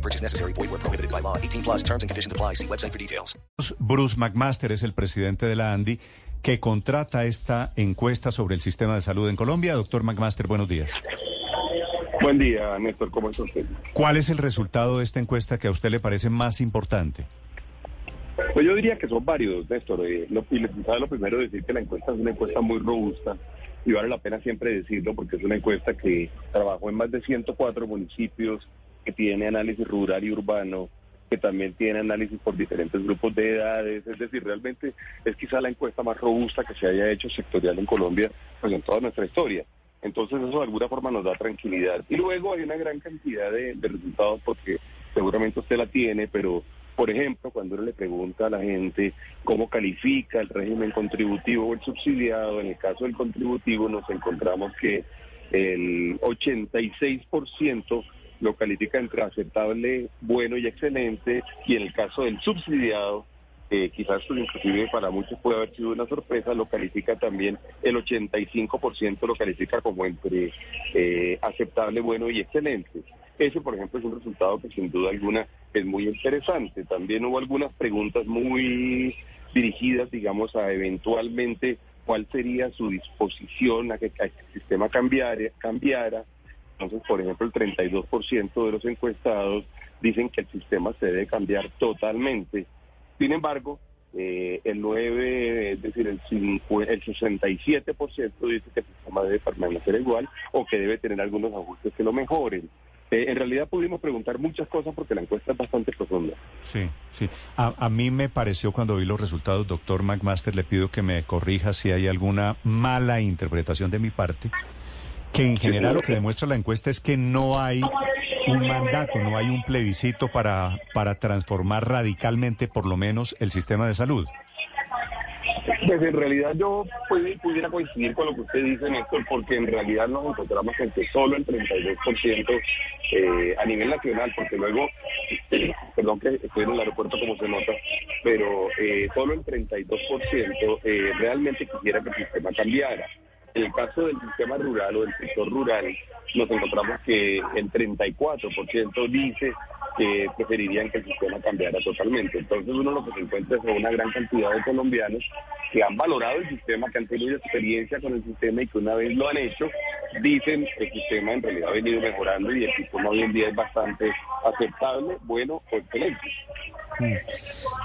No purchase necessary. Void where prohibited by law. 18 plus terms and conditions apply. See website for details. Bruce McMaster es el presidente de la ANDI que contrata esta encuesta sobre el sistema de salud en Colombia. Doctor McMaster, buenos días. Buen día, Néstor. ¿Cómo está usted? ¿Cuál es el resultado de esta encuesta que a usted le parece más importante? Pues yo diría que son varios, Néstor. Eh, lo, y les lo primero decir que la encuesta es una encuesta muy robusta y vale la pena siempre decirlo porque es una encuesta que trabajó en más de 104 municipios, que tiene análisis rural y urbano, que también tiene análisis por diferentes grupos de edades, es decir, realmente es quizá la encuesta más robusta que se haya hecho sectorial en Colombia pues en toda nuestra historia. Entonces eso de alguna forma nos da tranquilidad. Y luego hay una gran cantidad de, resultados porque seguramente usted la tiene, pero por ejemplo, cuando uno le pregunta a la gente cómo califica el régimen contributivo o el subsidiado, en el caso del contributivo nos encontramos que el 86% lo califica entre aceptable, bueno y excelente, y en el caso del subsidiado, quizás pues, inclusive para muchos puede haber sido una sorpresa, lo califica también el 85% lo califica como entre eh, aceptable, bueno y excelente. Ese, por ejemplo, es un resultado que sin duda alguna es muy interesante. También hubo algunas preguntas muy dirigidas, digamos, a eventualmente cuál sería su disposición a que, el sistema cambiara. Entonces, por ejemplo, el 32% de los encuestados dicen que el sistema se debe cambiar totalmente. Sin embargo, eh, el 9, es decir, el, 5, el 67% dice que el sistema debe permanecer igual o que debe tener algunos ajustes que lo mejoren. Eh, en realidad pudimos preguntar muchas cosas porque la encuesta es bastante profunda. Sí, sí. A, a, mí me pareció cuando vi los resultados, doctor McMaster, le pido que me corrija si hay alguna mala interpretación de mi parte, que en general lo que demuestra la encuesta es que no hay un mandato, no hay un plebiscito para, para transformar radicalmente, por lo menos, el sistema de salud. Pues en realidad yo pudiera coincidir con lo que usted dice, Néstor, porque en realidad nos encontramos en que solo el 32% eh, a nivel nacional, porque luego, perdón que estoy en el aeropuerto como se nota, pero eh, solo el 32% eh, realmente quisiera que el sistema cambiara. En el caso del sistema rural o del sector rural, nos encontramos que el 34% dice que preferirían que el sistema cambiara totalmente. Entonces uno lo que se encuentra es una gran cantidad de colombianos que han valorado el sistema, que han tenido experiencia con el sistema y que una vez lo han hecho, dicen que el sistema en realidad ha venido mejorando y el sistema hoy en día es bastante aceptable, bueno o excelente.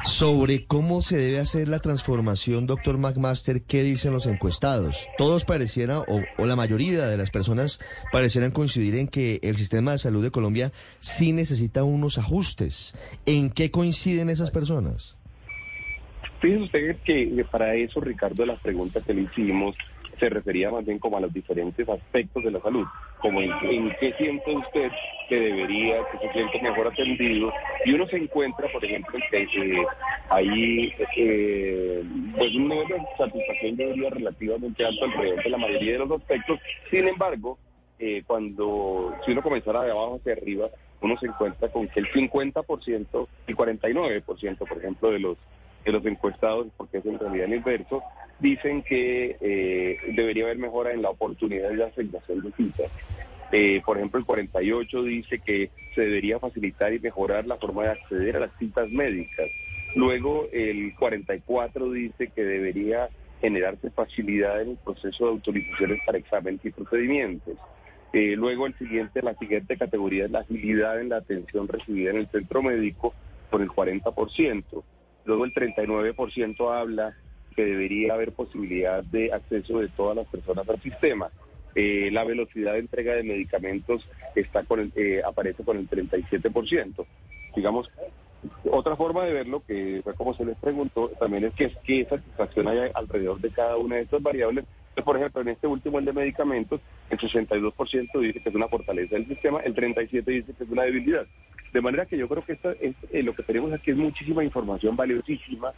Sobre cómo se debe hacer la transformación, doctor McMaster, ¿qué dicen los encuestados? Todos parecieran, o, o, la mayoría de las personas parecieran coincidir en que el sistema de salud de Colombia sí necesita unos ajustes. ¿En qué coinciden esas personas? Fíjese usted que para eso, Ricardo, las preguntas que le hicimos se refería más bien como a los diferentes aspectos de la salud, como en, qué siente usted que debería, que se siente mejor atendido, y uno se encuentra, por ejemplo, que eh, ahí eh, pues un nivel de satisfacción debería relativamente alto alrededor de la mayoría de los aspectos, sin embargo, eh, cuando si uno comenzara de abajo hacia arriba, uno se encuentra con que el 50%, el 49%, por ejemplo, de los de los encuestados, porque es en realidad el inverso, dicen que eh, debería haber mejora en la oportunidad de asignación de citas. Eh, por ejemplo, el 48 dice que se debería facilitar y mejorar la forma de acceder a las citas médicas. Luego, el 44 dice que debería generarse facilidad en el proceso de autorizaciones para exámenes y procedimientos. Eh, luego, el siguiente, la siguiente categoría es la agilidad en la atención recibida en el centro médico por el 40%. Luego, el 39% habla que debería haber posibilidad de acceso de todas las personas al sistema. Eh, la velocidad de entrega de medicamentos está con el, eh, aparece con el 37%. Digamos, otra forma de verlo, que fue como se les preguntó, también es que, es que satisfacción hay alrededor de cada una de estas variables. Por ejemplo, en este último, el de medicamentos, el 62% dice que es una fortaleza del sistema, el 37% dice que es una debilidad. De manera que yo creo que esta es, eh, lo que tenemos aquí es muchísima información valiosísima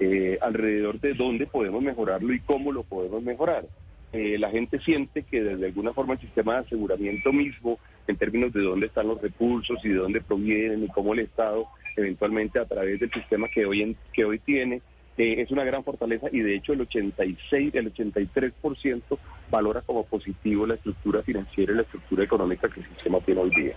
eh, alrededor de dónde podemos mejorarlo y cómo lo podemos mejorar. Eh, la gente siente que desde alguna forma el sistema de aseguramiento mismo, en términos de dónde están los recursos y de dónde provienen y cómo el Estado eventualmente a través del sistema que hoy, en, que hoy tiene, eh, es una gran fortaleza y de hecho el 86, el 83% valora como positivo la estructura financiera y la estructura económica que el sistema tiene hoy día.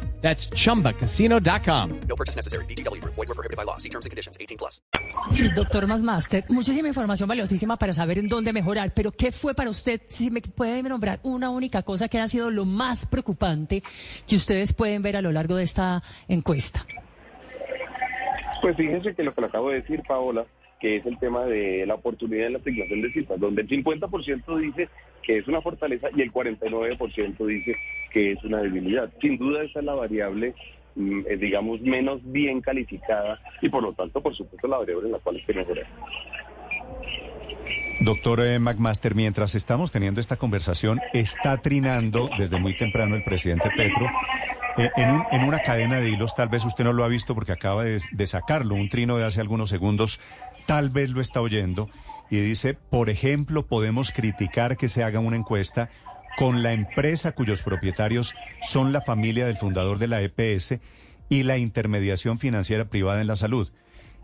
That's chumbacasino.com. No purchase necessary. VGW Group. Void were prohibited by law. See terms and conditions. 18 plus. Sí, doctor Masmaster, muchísima información valiosísima para saber en dónde mejorar, pero ¿qué fue para usted, si me puede nombrar una única cosa que ha sido lo más preocupante que ustedes pueden ver a lo largo de esta encuesta? Pues fíjense que lo que le acabo de decir, Paola, que es el tema de la oportunidad de la asignación de cifras, donde el 50% dice que es una fortaleza y el 49% dice que es una debilidad. Sin duda esa es la variable, mm, eh, digamos, menos bien calificada y por lo tanto, por supuesto, la variable en la cual hay que mejorar. Doctor eh, McMaster, mientras estamos teniendo esta conversación, está trinando desde muy temprano el presidente Petro eh, en, un- una cadena de hilos, tal vez usted no lo ha visto porque acaba de sacarlo, un trino de hace algunos segundos, tal vez lo está oyendo, y dice, por ejemplo, podemos criticar que se haga una encuesta con la empresa cuyos propietarios son la familia del fundador de la EPS y la intermediación financiera privada en la salud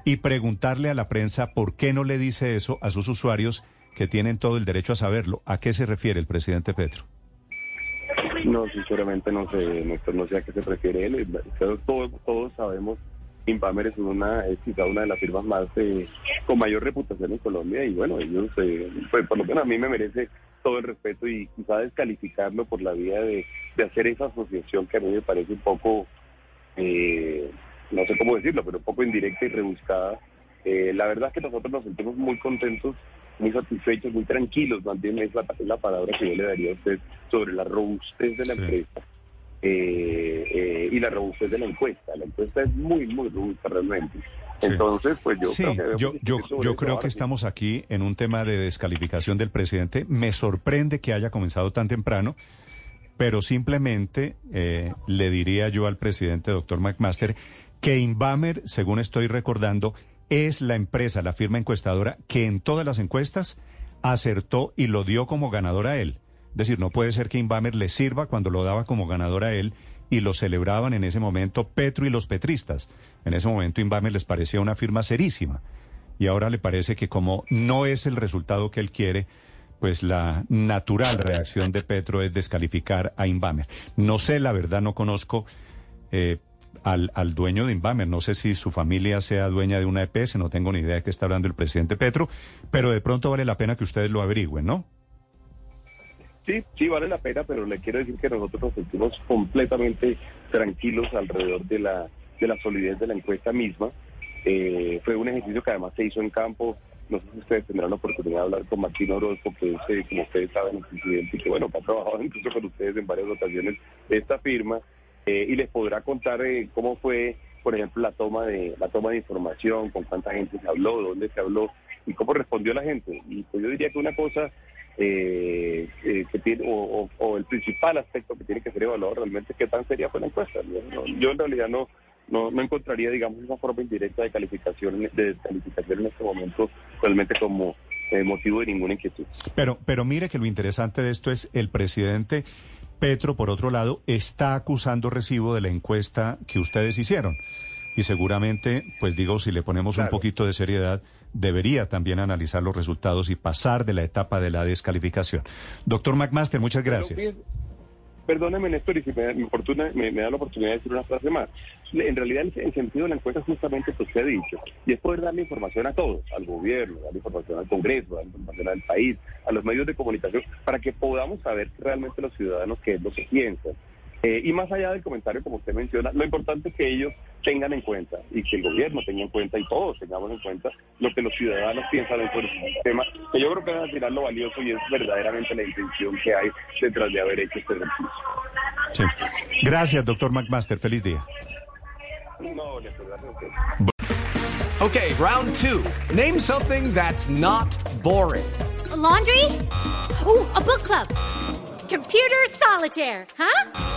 y preguntarle a la prensa por qué no le dice eso a sus usuarios que tienen todo el derecho a saberlo. ¿A qué se refiere el presidente Petro? No, sinceramente no sé, no, sé a qué se refiere él. Todos, todos sabemos, Invamer es una, es quizá una de las firmas más eh, con mayor reputación en Colombia y bueno, ellos, eh, pues por lo menos a mí me merece todo el respeto y quizá descalificarlo por la vía de, de hacer esa asociación que a mí me parece un poco, eh, no sé cómo decirlo, pero un poco indirecta y rebuscada. Eh, la verdad es que nosotros nos sentimos muy contentos, muy satisfechos, muy tranquilos, más bien es la, es la palabra que yo le daría a usted sobre la robustez de la Sí. empresa eh, eh, y la robustez de la encuesta. La encuesta es muy, muy robusta realmente. Sí. Entonces, pues yo sí, creo que debemos yo, yo, creo que estamos aquí en un tema de descalificación del presidente. Me sorprende que haya comenzado tan temprano, pero simplemente eh, le diría yo al presidente, doctor McMaster, que Inbamer, según estoy recordando, es la empresa, la firma encuestadora, que en todas las encuestas acertó y lo dio como ganador a él. Es decir, no puede ser que Inbamer le sirva cuando lo daba como ganador a él y lo celebraban en ese momento Petro y los petristas. En ese momento Inbamer les parecía una firma serísima. Y ahora le parece que como no es el resultado que él quiere, pues la natural reacción de Petro es descalificar a Inbamer. No sé, la verdad, no conozco eh, al, al dueño de Inbamer. No sé si su familia sea dueña de una EPS, no tengo ni idea de qué está hablando el presidente Petro, pero de pronto vale la pena que ustedes lo averigüen, ¿no? Sí, sí vale la pena, pero le quiero decir que nosotros nos sentimos completamente tranquilos alrededor de la, de la solidez de la encuesta misma. Eh, fue un ejercicio que además se hizo en campo. No sé si ustedes tendrán la oportunidad de hablar con Martín Orozco, que es, eh, como ustedes saben, el presidente, y que bueno, ha trabajado incluso con ustedes en varias ocasiones esta firma, eh, y les podrá contar eh, cómo fue, por ejemplo, la toma de la toma de información, con cuánta gente se habló, dónde se habló y cómo respondió la gente. Y pues yo diría que una cosa eh, eh, que tiene, o, el principal aspecto que tiene que ser evaluado realmente es qué tan seria fue la encuesta. No- yo en realidad no, no, no encontraría, digamos, una forma indirecta de calificación, de descalificación en este momento realmente como eh, motivo de ninguna inquietud. Pero, pero mire que lo interesante de esto es el presidente Petro, por otro lado, está acusando recibo de la encuesta que ustedes hicieron. Y seguramente, pues digo, si le ponemos un poquito de seriedad, debería también analizar los resultados y pasar de la etapa de la descalificación. Doctor McMaster, muchas gracias. Perdóneme, Néstor, y si me, da- me oportuna- me- me da la oportunidad de decir una frase más. En realidad, el, el sentido de la encuesta es justamente lo que usted ha dicho, y es poder darle información a todos, al gobierno, darle información al Congreso, darle información al país, a los medios de comunicación, para que podamos saber realmente los ciudadanos qué es lo que piensan. Eh, y más allá del comentario, como usted menciona, lo importante es que ellos tengan en cuenta y que el gobierno tenga en cuenta y todos tengamos en cuenta lo que los ciudadanos piensan sobre el sistema, que yo creo que es al final lo valioso y es verdaderamente la intención que hay detrás de haber hecho este ejercicio. Sí. Gracias, doctor McMaster. Feliz día. No. Okay, round two. Name something that's not boring. A laundry? Ooh, a book club. Computer solitaire, huh?